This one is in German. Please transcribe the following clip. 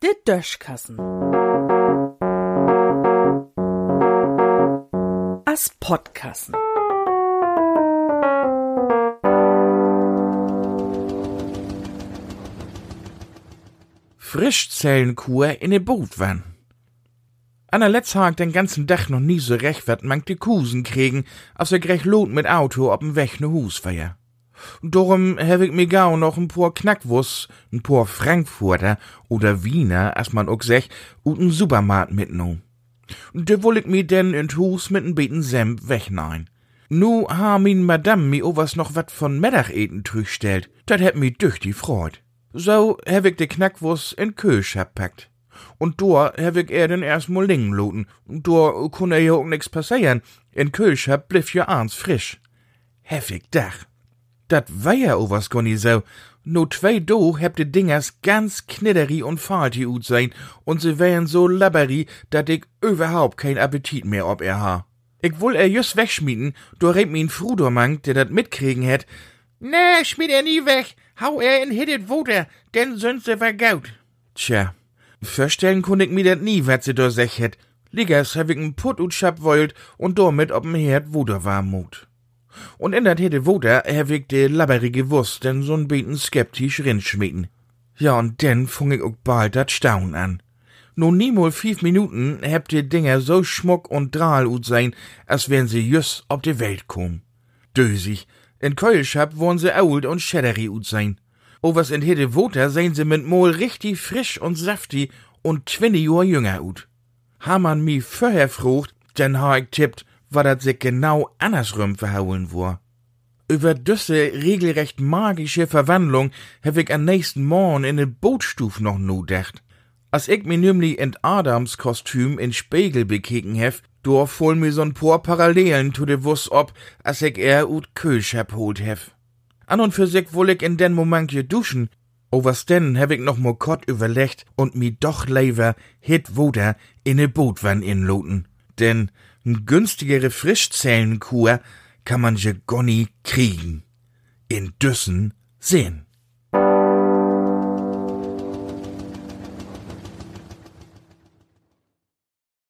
De Döschkassen. As Podkassen. Frischzellenkur in e Boot wann. Anna letzt hag den ganzen Dach noch nie so recht wat mank die Kusen kriegen, als er grech lot mit Auto ob'n Weg ne Hus war ja. Darum hab ich mir gau noch ein paar Knackwurst, ein paar Frankfurter oder Wiener, as man auch sech, und n Supermarkt mitgenommen. Da woll ich mir denn in Hus mit n Beten Senf wegnein. Nu ha min Madame mi owas noch wat von Mittageten trügstellt, dat hätt mi düchtig freut. So hab ich de Knackwurst in Kösch packt. Und da hab ich er den erst mal lingen loten. Da kun ja auch nix passieren. In Kösch bliff ja abends frisch. Heftig Dach. Dat war ja o was gar so. No zwei do heb de Dingers ganz knidderi und falti ut sein und sie wären so labberi, dat ich überhaupt kein Appetit mehr ob er ha. Ich woll er just wegschmieden, do redt min Frudormann, der dat mitkriegen hätt. Nee, schmied er nie weg, hau er in hittet Woter, denn sind sie vergaut. Tja, verstellen kun ich mir dat nie, wat sie do sech hätt. Liggers hab ich n Put ut schab wollt und damit ob'n Herd Wuder war mut. Und in dat hätte Woder hab ich de labberige Wurst denn so'n beten skeptisch rinschmieden. Ja, und denn fung ich auch bald dat Staun an. Nun niemol fünf Minuten heb die Dinger so schmuck und drahl ut sein, als wären sie just ob de Welt kom. Dösig, in Keulschap wollen sie old und schäderi ut sein. O was in Hede Woter sehn sie mit Mol richtig frisch und saftig und twinne Jahr jünger ut. Ha man mi vorher frucht, denn ha ich tippt, war dat sich genau andersrum verhauen war. Über düsse regelrecht magische Verwandlung hab ich am nächsten Morgen in den Bootstuf noch no dächt. Als ich mir nämlich in Adams Kostüm in Spiegel bekeken hef, do voll mir so'n paar Parallelen zu de Wuss ob, als ich er ut Kühlschap holt hef. An und für sich woll ich in den Moment geduschen, o was denn hab ich noch mo Kott überlegt und mi doch lever hit woder in ne Bootwann inloten. Denn n günstigere Frischzellenkur kann man je gonni kriegen. In Düssen sehen.